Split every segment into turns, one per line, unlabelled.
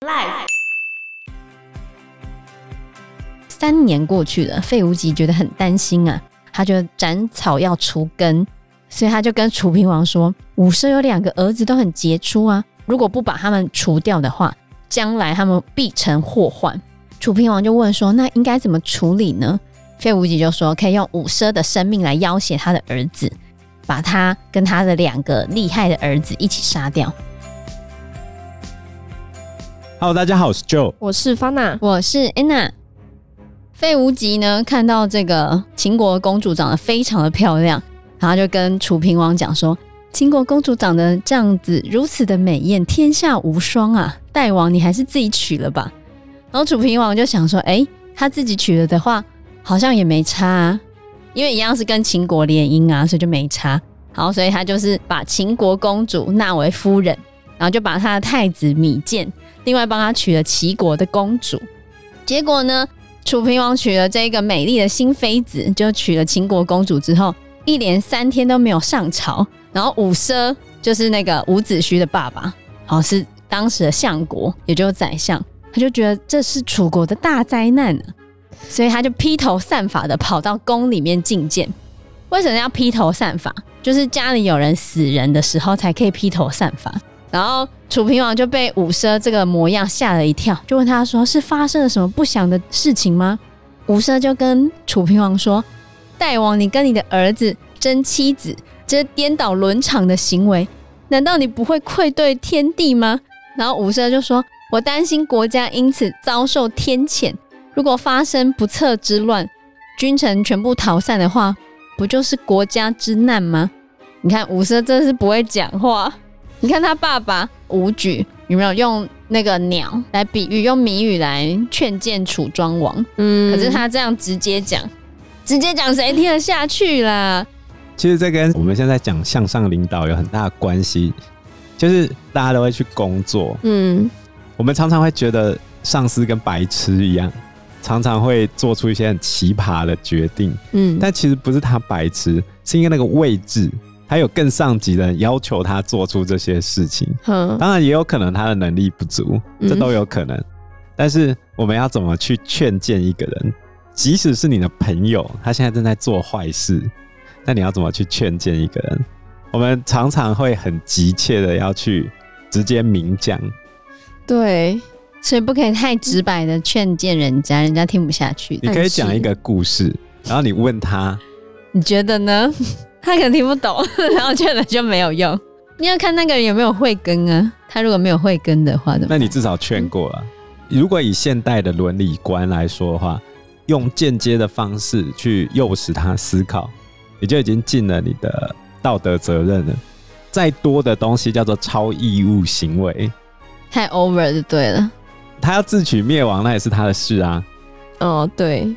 Life 三年过去了，费无极觉得很担心啊，他就斩草要除根，所以他就跟楚平王说：“伍奢有两个儿子都很杰出啊，如果不把他们除掉的话，将来他们必成祸患。”楚平王就问说：“那应该怎么处理呢？”费无极就说：“可以用伍奢的生命来要挟他的儿子，把他跟他的两个厉害的儿子一起杀掉。”
Hello，大家好，我是 Joe，
我是 Fana，
我是 Anna。费无极呢，看到这个秦国公主长得非常的漂亮，然后就跟楚平王讲说：“秦国公主长得这样子，如此的美艳，天下无双啊！大王，你还是自己娶了吧。”然后楚平王就想说：“哎，他自己娶了的话，好像也没差啊，因为一样是跟秦国联姻啊，所以就没差。好，所以他就是把秦国公主纳为夫人，然后就把他的太子芈见。”另外帮他娶了齐国的公主，结果呢，楚平王娶了这个美丽的新妃子，就娶了秦国公主之后，一连三天都没有上朝。然后伍奢就是那个伍子胥的爸爸，好，是当时的相国，也就是宰相，他就觉得这是楚国的大灾难啊，所以他就披头散发的跑到宫里面觐见。为什么要披头散发？就是家里有人死人的时候才可以披头散发。然后楚平王就被伍奢这个模样吓了一跳，就问他说：“是发生了什么不祥的事情吗？”伍奢就跟楚平王说：“大王，你跟你的儿子争妻子，这颠倒伦常的行为，难道你不会愧对天地吗？”然后伍奢就说：“我担心国家因此遭受天谴，如果发生不测之乱，君臣全部逃散的话，不就是国家之难吗？”你看伍奢真是不会讲话。你看他爸爸武举有没有用那个鸟来比喻，用谜语来劝谏楚庄王？嗯，可是他这样直接讲，直接讲谁听得下去啦？
其实这跟我们现在讲向上领导有很大的关系，就是大家都会去工作，嗯，我们常常会觉得上司跟白痴一样，常常会做出一些很奇葩的决定，嗯，但其实不是他白痴，是因为那个位置。还有更上级的人要求他做出这些事情，当然也有可能他的能力不足，这都有可能。嗯、但是我们要怎么去劝谏一个人？即使是你的朋友，他现在正在做坏事，那你要怎么去劝谏一个人？我们常常会很急切的要去直接明讲，
对，所以不可以太直白的劝谏人家，人家听不下去。
你可以讲一个故事，然后你问他，
你觉得呢？他可能听不懂，然后劝了就没有用。你要看那个人有没有慧根啊。他如果没有慧根的话，
那你至少劝过了。嗯、如果以现代的伦理观来说的话，用间接的方式去诱使他思考，你就已经尽了你的道德责任了。再多的东西叫做超义务行为，
太 over 就对了。
他要自取灭亡，那也是他的事啊。
哦，对。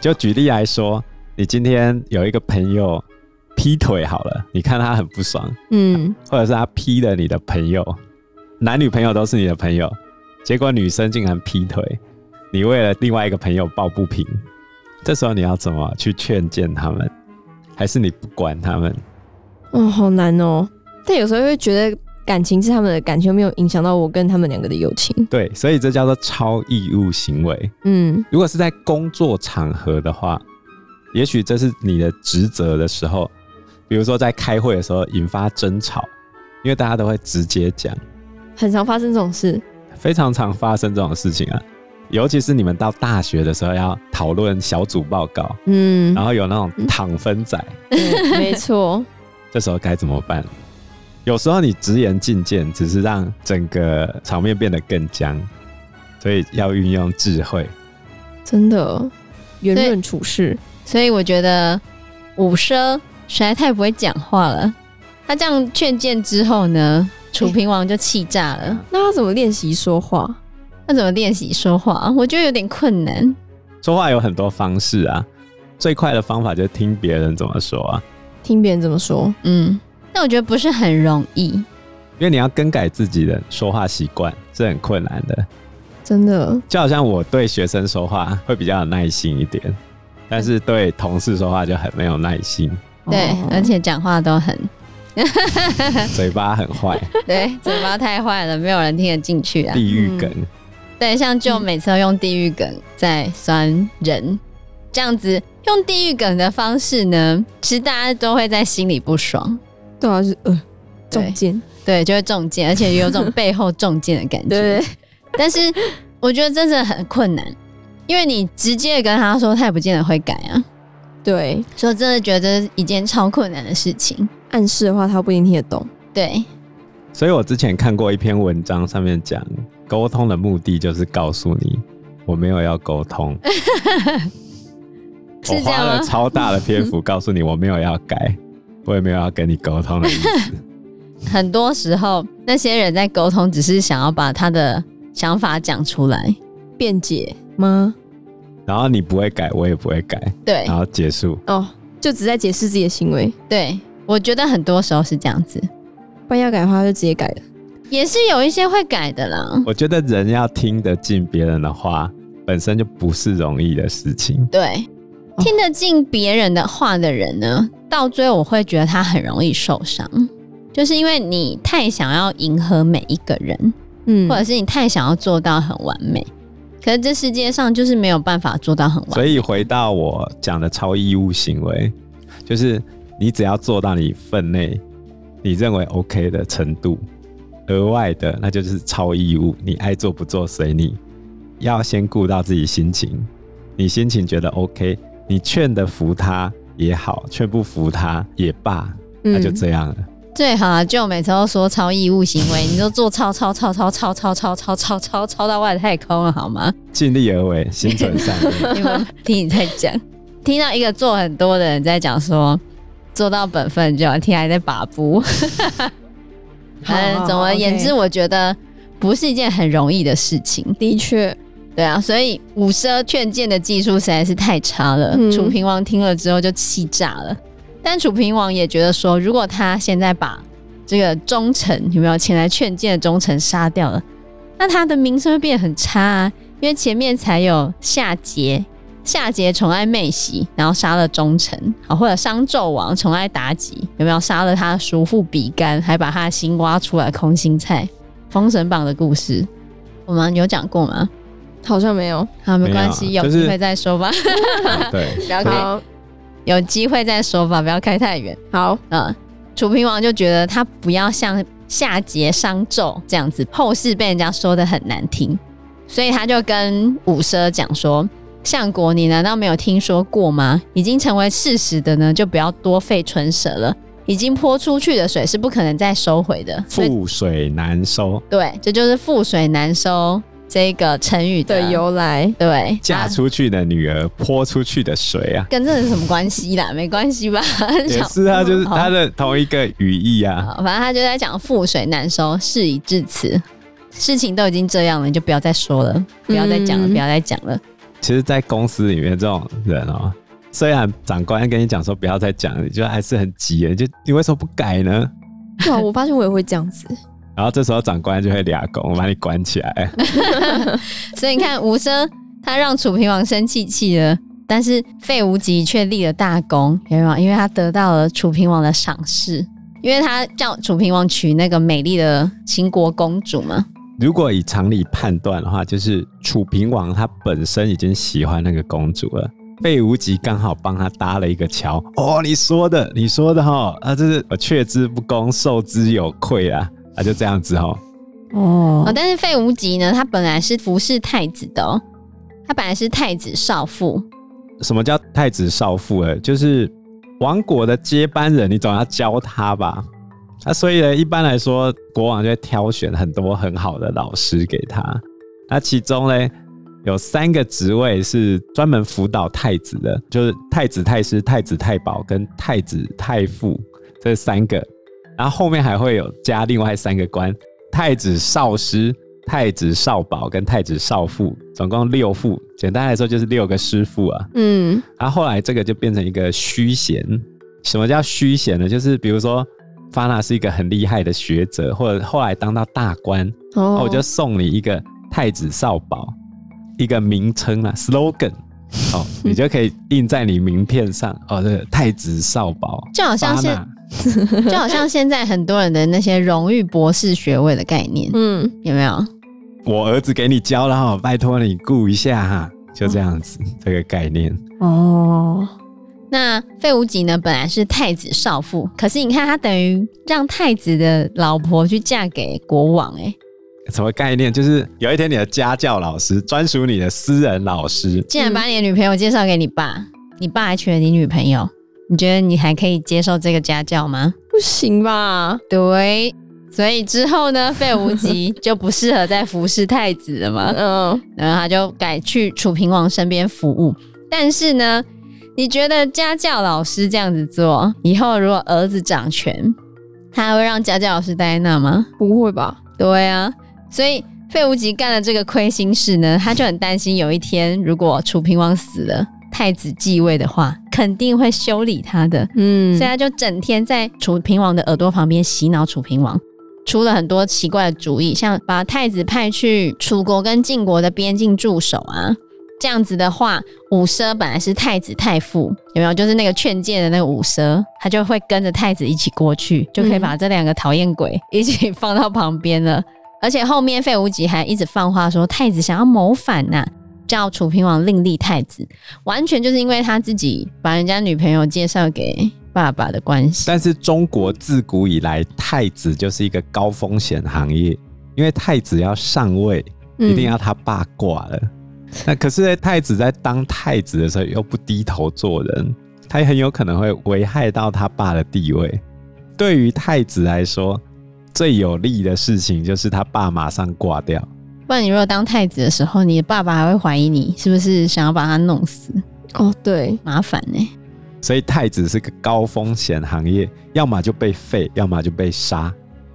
就举例来说，你今天有一个朋友。劈腿好了，你看他很不爽，嗯，或者是他劈了你的朋友，男女朋友都是你的朋友，结果女生竟然劈腿，你为了另外一个朋友抱不平，这时候你要怎么去劝谏他们？还是你不管他们？
哦，好难哦。但有时候会觉得感情是他们的感情，没有影响到我跟他们两个的友情。
对，所以这叫做超义务行为。嗯，如果是在工作场合的话，也许这是你的职责的时候。比如说在开会的时候引发争吵，因为大家都会直接讲，
很常发生这种事，
非常常发生这种事情啊。尤其是你们到大学的时候要讨论小组报告，嗯，然后有那种躺分仔，
嗯、没错，
这时候该怎么办？有时候你直言进谏，只是让整个场面变得更僵，所以要运用智慧，
真的圆润处事。
所以我觉得五奢。实在太不会讲话了。他这样劝谏之后呢，楚平王就气炸了。欸、
那他怎么练习说话？
他怎么练习说话？我觉得有点困难。
说话有很多方式啊，最快的方法就是听别人怎么说啊。
听别人怎么说？
嗯，但我觉得不是很容易，因
为你要更改自己的说话习惯是很困难的。
真的，
就好像我对学生说话会比较有耐心一点，但是对同事说话就很没有耐心。
对，而且讲话都很，
嘴巴很坏，
对，嘴巴太坏了，没有人听得进去啊。
地狱梗、嗯，
对，像就每次都用地狱梗在酸人，嗯、这样子用地狱梗的方式呢，其实大家都会在心里不爽，
对啊，是呃中箭，
对，就会中箭，而且有种背后中箭的感觉。对，但是我觉得真的很困难，因为你直接跟他说，他也不见得会改啊。
对，
所以我真的觉得一件超困难的事情。
暗示的话，他不一定听得懂。
对，
所以我之前看过一篇文章，上面讲沟通的目的就是告诉你，我没有要沟通。我花了超大的篇幅告诉你，我没有要改，我也没有要跟你沟通的意思。
很多时候，那些人在沟通，只是想要把他的想法讲出来，
辩解吗？
然后你不会改，我也不会改，
对，
然后结束
哦，就只在解释自己的行为。
对，我觉得很多时候是这样子，
不然要改的话就直接改了，
也是有一些会改的啦。
我觉得人要听得进别人的话，本身就不是容易的事情。
对，听得进别人的话的人呢，到最后我会觉得他很容易受伤，就是因为你太想要迎合每一个人，嗯，或者是你太想要做到很完美。可是这世界上就是没有办法做到很完美。
所以回到我讲的超义务行为，就是你只要做到你分内你认为 OK 的程度，额外的那就是超义务，你爱做不做随你。要先顾到自己心情，你心情觉得 OK，你劝得服他也好，劝不服他也罢，那就这样了。嗯
最好啊，就每次都说超义务行为，你都做超超超超超超超超超超超到外太空了，好吗？
尽力而为，心存善念。
你们听你在讲，听到一个做很多的人在讲说，做到本分就好，听还在把不。嗯，总而言之，我觉得不是一件很容易的事情。
的确，
对啊，所以五奢劝谏的技术实在是太差了。嗯、楚平王听了之后就气炸了。但楚平王也觉得说，如果他现在把这个忠臣有没有前来劝谏的忠臣杀掉了，那他的名声会变得很差啊。因为前面才有夏桀，夏桀宠爱妹喜，然后杀了忠臣，啊，或者商纣王宠爱妲己，有没有杀了他的叔父比干，还把他的心挖出来空心菜？封神榜的故事，我们有讲过吗？
好像没有。
好，没关系，有机会再说吧。
对，
不要开。有机会再说吧，不要开太远。
好，
嗯，楚平王就觉得他不要像夏桀、商纣这样子，后世被人家说的很难听，所以他就跟伍奢讲说：“相国，你难道没有听说过吗？已经成为事实的呢，就不要多费唇舌了。已经泼出去的水是不可能再收回的，
覆水难收。
对，这就是覆水难收。”这个成语的，
由来，
对，
嫁出去的女儿泼出去的水啊，
跟这是什么关系啦？没关系吧？
也是啊，就是他的同一个语义啊。
反正他就在讲覆水难收，事已至此，事情都已经这样了，你就不要再说了，不要再讲了，嗯、不要再讲了。
其实，在公司里面，这种人哦，虽然长官跟你讲说不要再讲，你就还是很急，就你为什么不改呢？
对啊，我发现我也会这样子。
然后这时候长官就会俩拱，把你关起来。
所以你看，吴生他让楚平王生气气了，但是费无极却立了大功，有没有？因为他得到了楚平王的赏识，因为他叫楚平王娶那个美丽的秦国公主嘛。
如果以常理判断的话，就是楚平王他本身已经喜欢那个公主了，费无极刚好帮他搭了一个桥。哦，你说的，你说的哈，啊，这是我却之不恭，受之有愧啊。啊，就这样子哦。
哦，但是费无极呢，他本来是服侍太子的哦，他本来是太子少傅。
什么叫太子少傅？哎，就是王国的接班人，你总要教他吧？啊，所以呢，一般来说，国王就会挑选很多很好的老师给他。那其中呢，有三个职位是专门辅导太子的，就是太子太师、太子太保跟太子太傅这三个。然后后面还会有加另外三个官：太子少师、太子少保跟太子少傅，总共六傅。简单来说就是六个师傅啊。嗯。然后后来这个就变成一个虚衔。什么叫虚衔呢？就是比如说发那是一个很厉害的学者，或者后来当到大官，哦，我就送你一个太子少保，一个名称啊，slogan，哦，你就可以印在你名片上。哦，这个太子少保，
就好像是。就好像现在很多人的那些荣誉博士学位的概念，嗯，有没有？
我儿子给你教了哈，拜托你顾一下哈，就这样子，哦、这个概念。
哦，那费无极呢？本来是太子少妇，可是你看他等于让太子的老婆去嫁给国王，哎，
什么概念？就是有一天你的家教老师，专属你的私人老师，
竟然把你的女朋友介绍给你爸，嗯、你爸还娶了你女朋友，你觉得你还可以接受这个家教吗？
不行吧？
对。所以之后呢，费无极 就不适合再服侍太子了嘛。嗯，然后他就改去楚平王身边服务。但是呢，你觉得家教老师这样子做，以后如果儿子掌权，他还会让家教老师待在那吗？
不会吧？
对啊。所以费无极干了这个亏心事呢，他就很担心有一天如果楚平王死了，太子继位的话，肯定会修理他的。嗯，所以他就整天在楚平王的耳朵旁边洗脑楚平王。出了很多奇怪的主意，像把太子派去楚国跟晋国的边境驻守啊，这样子的话，伍奢本来是太子太傅，有没有？就是那个劝谏的那个伍奢，他就会跟着太子一起过去，就可以把这两个讨厌鬼一起放到旁边了。嗯、而且后面费无极还一直放话说，太子想要谋反呐、啊，叫楚平王另立太子，完全就是因为他自己把人家女朋友介绍给。爸爸的关系，
但是中国自古以来，太子就是一个高风险行业，因为太子要上位，一定要他爸挂了。嗯、那可是太子在当太子的时候又不低头做人，他也很有可能会危害到他爸的地位。对于太子来说，最有利的事情就是他爸马上挂掉。
不然你如果当太子的时候，你的爸爸还会怀疑你是不是想要把他弄死？
哦，对，
麻烦呢、欸。
所以太子是个高风险行业，要么就被废，要么就被杀。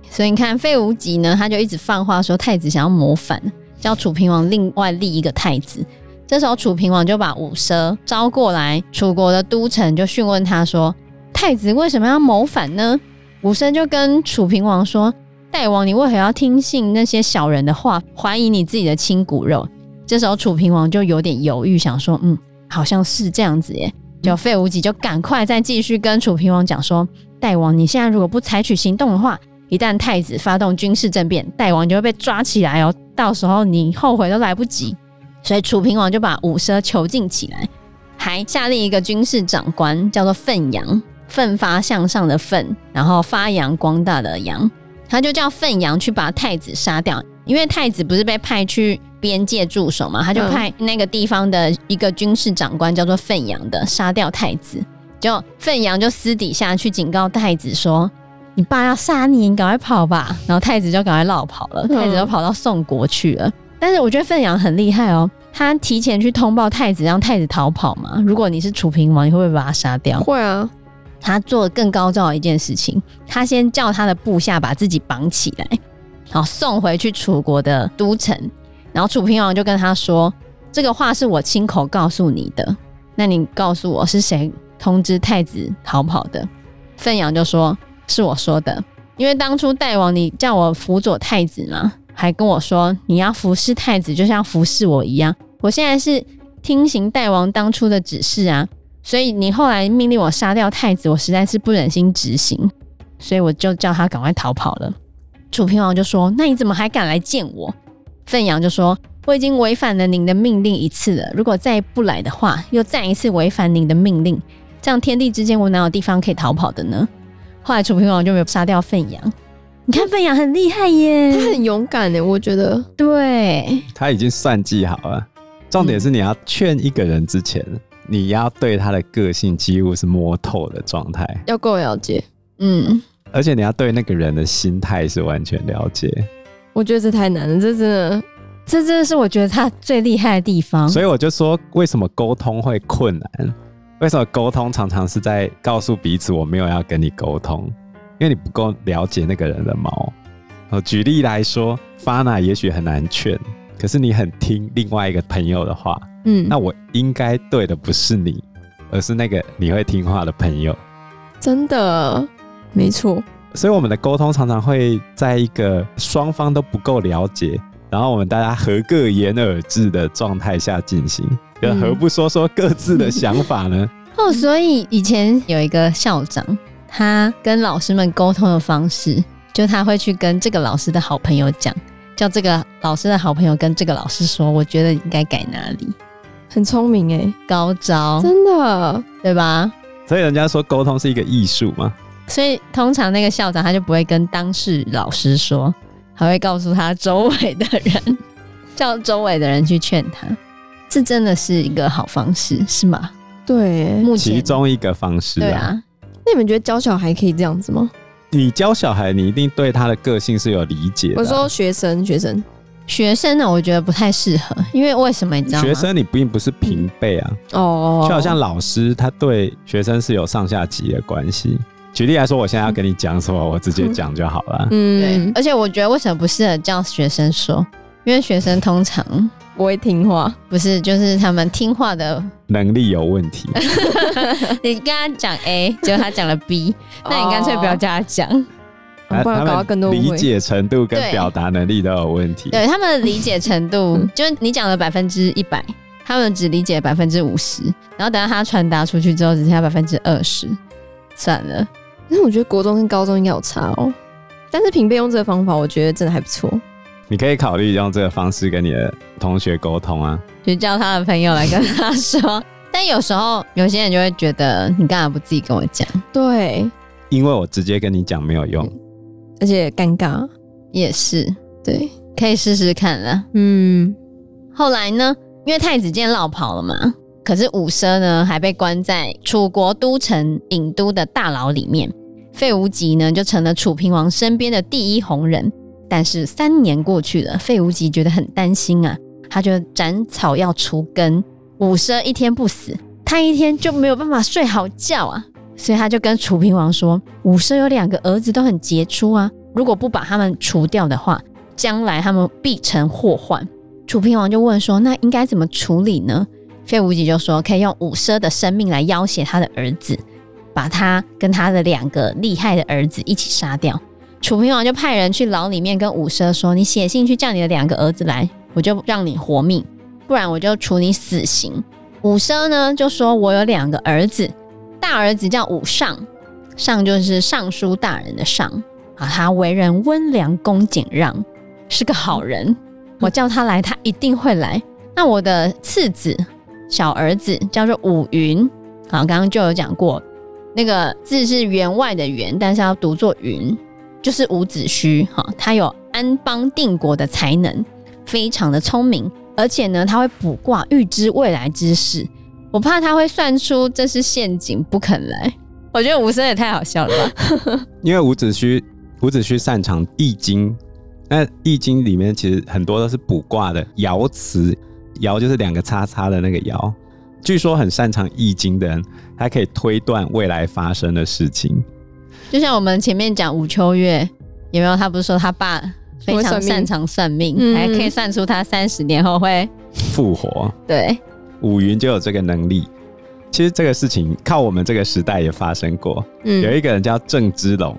所以你看废无极呢，他就一直放话说太子想要谋反，叫楚平王另外立一个太子。这时候楚平王就把伍奢招过来，楚国的都城就询问他说：“太子为什么要谋反呢？”伍奢就跟楚平王说：“大王，你为何要听信那些小人的话，怀疑你自己的亲骨肉？”这时候楚平王就有点犹豫，想说：“嗯，好像是这样子耶。”就费无极就赶快再继续跟楚平王讲说：“大王，你现在如果不采取行动的话，一旦太子发动军事政变，大王就会被抓起来哦，到时候你后悔都来不及。”所以楚平王就把伍奢囚禁起来，还下令一个军事长官叫做奋扬，奋发向上的奋，然后发扬光大的扬，他就叫奋阳去把太子杀掉，因为太子不是被派去。边界驻守嘛，他就派那个地方的一个军事长官叫做奋阳的杀掉太子，就奋阳就私底下去警告太子说：“你爸要杀你，你赶快跑吧。”然后太子就赶快落跑了，太子就跑到宋国去了。但是我觉得奋阳很厉害哦，他提前去通报太子，让太子逃跑嘛。如果你是楚平王，你会不会把他杀掉？
会啊。
他做更高招的一件事情，他先叫他的部下把自己绑起来，然后送回去楚国的都城。然后楚平王就跟他说：“这个话是我亲口告诉你的，那你告诉我是谁通知太子逃跑的？”奋扬就说：“是我说的，因为当初大王你叫我辅佐太子嘛，还跟我说你要服侍太子，就像服侍我一样。我现在是听行大王当初的指示啊，所以你后来命令我杀掉太子，我实在是不忍心执行，所以我就叫他赶快逃跑了。”楚平王就说：“那你怎么还敢来见我？”奋阳就说：“我已经违反了您的命令一次了，如果再不来的话，又再一次违反您的命令，这样天地之间我哪有地方可以逃跑的呢？”后来楚平王就没有杀掉奋阳。你看奋阳很厉害耶，
他很勇敢耶，我觉得。
对，
他已经算计好了。重点是你要劝一个人之前，嗯、你要对他的个性几乎是摸透的状态，
要够了解。
嗯，
而且你要对那个人的心态是完全了解。
我觉得这太难了，这真的，
这真的是我觉得他最厉害的地方。
所以我就说，为什么沟通会困难？为什么沟通常常是在告诉彼此我没有要跟你沟通，因为你不够了解那个人的毛。我举例来说，Fana 也许很难劝，可是你很听另外一个朋友的话，嗯，那我应该对的不是你，而是那个你会听话的朋友。
真的，没错。
所以我们的沟通常常会在一个双方都不够了解，然后我们大家合各言而至的状态下进行，就何不说说各自的想法呢？
哦，所以以前有一个校长，他跟老师们沟通的方式，就他会去跟这个老师的好朋友讲，叫这个老师的好朋友跟这个老师说，我觉得应该改哪里。
很聪明哎，
高招，
真的，
对吧？
所以人家说沟通是一个艺术嘛。
所以通常那个校长他就不会跟当事老师说，还会告诉他周围的人，叫周围的人去劝他。这真的是一个好方式，是吗？
对，
目前
其中一个方式啊。
对啊，
那你们觉得教小孩可以这样子吗？
你教小孩，你一定对他的个性是有理解的啊。
我说学生，学生。
学生呢，我觉得不太适合，因为为什么你知道吗？
学生你并不是平辈啊，
哦，
就好像老师他对学生是有上下级的关系。举例来说，我现在要跟你讲什么，我直接讲就好了。
嗯，
对。而且我觉得为什么不适合叫学生说？因为学生通常
不会听话，
不是，就是他们听话的
能力有问题。
你跟他讲 A，结果他讲了 B，那你干脆不要叫他讲。
不然搞到更多
理解程度跟表达能力都有问题。
对，对他们的理解程度，就是你讲了百分之一百，他们只理解百分之五十，然后等到他传达出去之后，只剩下百分之二十，算了。
但是我觉得国中跟高中应该有差哦。但是平辈用这个方法，我觉得真的还不错。
你可以考虑用这个方式跟你的同学沟通啊，
就叫他的朋友来跟他说。但有时候有些人就会觉得，你干嘛不自己跟我讲？
对，
因为我直接跟你讲没有用。
而且尴尬
也是，
对，
可以试试看啦。
嗯，
后来呢，因为太子建落跑了嘛，可是伍奢呢还被关在楚国都城郢都的大牢里面。费无极呢就成了楚平王身边的第一红人。但是三年过去了，费无极觉得很担心啊，他就斩草要除根。伍奢一天不死，他一天就没有办法睡好觉啊。所以他就跟楚平王说：“伍奢有两个儿子都很杰出啊，如果不把他们除掉的话，将来他们必成祸患。”楚平王就问说：“那应该怎么处理呢？”费无极就说：“可以用伍奢的生命来要挟他的儿子，把他跟他的两个厉害的儿子一起杀掉。”楚平王就派人去牢里面跟伍奢说：“你写信去叫你的两个儿子来，我就让你活命；不然我就处你死刑。”伍奢呢就说：“我有两个儿子。”大儿子叫伍尚，尚就是尚书大人的尚啊。他为人温良恭俭让，是个好人。我叫他来，他一定会来。那我的次子小儿子叫做伍云，好，刚刚就有讲过，那个字是员外的员，但是要读作云，就是伍子胥。哈，他有安邦定国的才能，非常的聪明，而且呢，他会卜卦，预知未来之事。我怕他会算出这是陷阱，不肯来。我觉得伍生也太好笑了吧？
因为伍子胥，伍子胥擅长易经，那易经里面其实很多都是卜卦的爻辞，爻就是两个叉叉的那个爻。据说很擅长易经的人，他可以推断未来发生的事情。
就像我们前面讲武秋月，有没有？他不是说他爸非常擅长算命，算命还可以算出他三十年后会
复活？
对。
五云就有这个能力。其实这个事情靠我们这个时代也发生过。嗯，有一个人叫郑芝龙，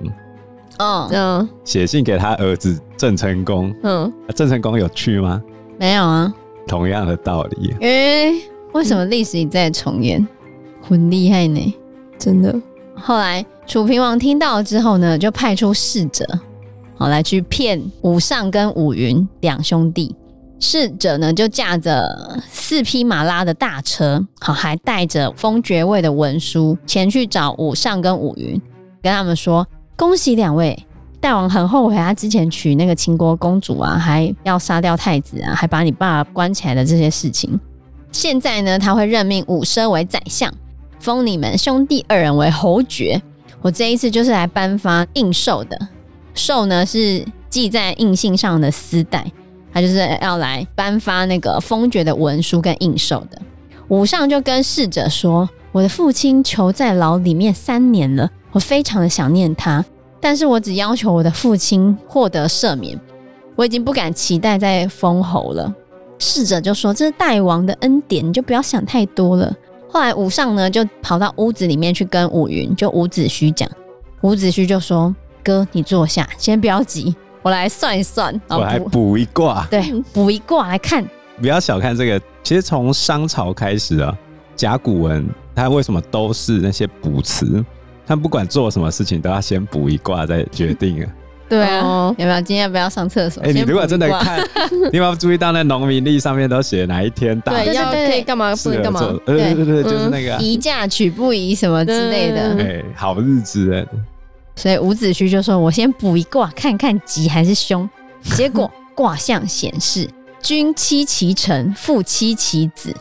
嗯嗯，
写信给他儿子郑成功。嗯，郑成功有去吗？
没有啊。
同样的道理。
诶、欸，为什么历史一再重演？嗯、很厉害呢，
真的。
后来楚平王听到了之后呢，就派出使者，好来去骗伍尚跟伍云两兄弟。侍者呢，就驾着四匹马拉的大车，好，还带着封爵位的文书前去找伍尚跟伍云，跟他们说：“恭喜两位，大王很后悔他之前娶那个秦国公主啊，还要杀掉太子啊，还把你爸关起来的这些事情。现在呢，他会任命伍奢为宰相，封你们兄弟二人为侯爵。我这一次就是来颁发印綬的，綬呢是系在印信上的丝带。”他就是要来颁发那个封爵的文书跟印綬的。伍尚就跟侍者说：“我的父亲囚在牢里面三年了，我非常的想念他，但是我只要求我的父亲获得赦免，我已经不敢期待再封侯了。”侍者就说：“这是大王的恩典，你就不要想太多了。”后来武尚呢就跑到屋子里面去跟伍云，就伍子胥讲。伍子胥就说：“哥，你坐下，先不要急。”我来算一算，
我来卜一卦。
对，卜一卦来看。
不要小看这个，其实从商朝开始啊，甲骨文它为什么都是那些卜辞？他不管做什么事情都要先卜一卦再决定啊。
对啊，有没有今天要不要上厕所？
哎，你如果真的看，你有没有注意到那农民历上面都写哪一天大？
对，要可以干嘛，不能干嘛？
对对对，就是那个
宜嫁娶不宜什么之类的。
哎，好日子哎。
所以伍子胥就说：“我先卜一卦，看看吉还是凶。”结果卦象显示 君妻其臣，父妻其子。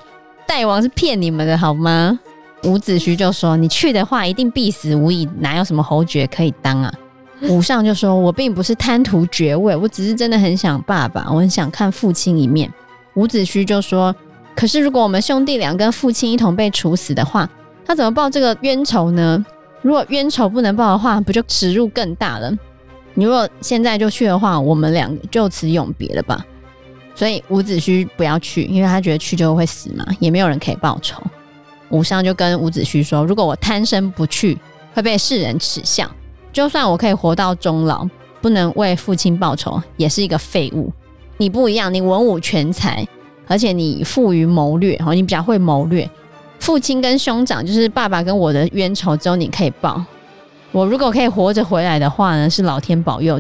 大王是骗你们的好吗？伍子胥就说：“你去的话，一定必死无疑，哪有什么侯爵可以当啊？”伍尚就说：“我并不是贪图爵位，我只是真的很想爸爸，我很想看父亲一面。”伍子胥就说：“可是如果我们兄弟俩跟父亲一同被处死的话，他怎么报这个冤仇呢？”如果冤仇不能报的话，不就耻辱更大了？你如果现在就去的话，我们两就此永别了吧。所以伍子胥不要去，因为他觉得去就会死嘛，也没有人可以报仇。伍尚就跟伍子胥说：“如果我贪生不去，会被世人耻笑。就算我可以活到终老，不能为父亲报仇，也是一个废物。你不一样，你文武全才，而且你富于谋略，哦，你比较会谋略。”父亲跟兄长，就是爸爸跟我的冤仇，只有你可以报。我如果可以活着回来的话呢，是老天保佑。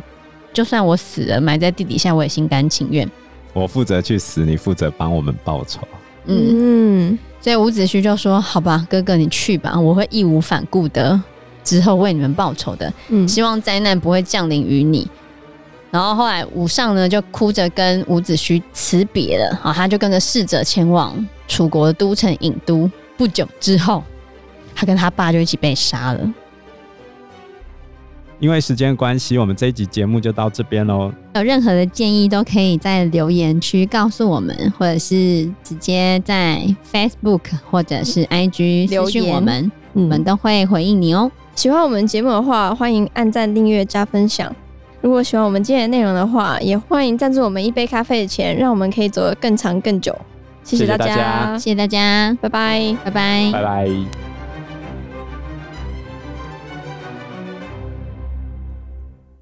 就算我死了，埋在地底下，我也心甘情愿。
我负责去死，你负责帮我们报仇。
嗯，嗯，所以伍子胥就说：“好吧，哥哥你去吧，我会义无反顾的之后为你们报仇的。嗯，希望灾难不会降临于你。”然后后来伍尚呢，就哭着跟伍子胥辞别了。啊，他就跟着侍者前往楚国的都城郢都。不久之后，他跟他爸就一起被杀了。
因为时间关系，我们这一集节目就到这边喽。
有任何的建议，都可以在留言区告诉我们，或者是直接在 Facebook 或者是 IG 留言我们，我们都会回应你哦。
喜欢我们节目的话，欢迎按赞、订阅、加分享。如果喜欢我们今天的内容的话，也欢迎赞助我们一杯咖啡的钱，让我们可以走得更长更久。谢谢大家，
谢谢大家，
拜拜，
拜拜，
拜拜。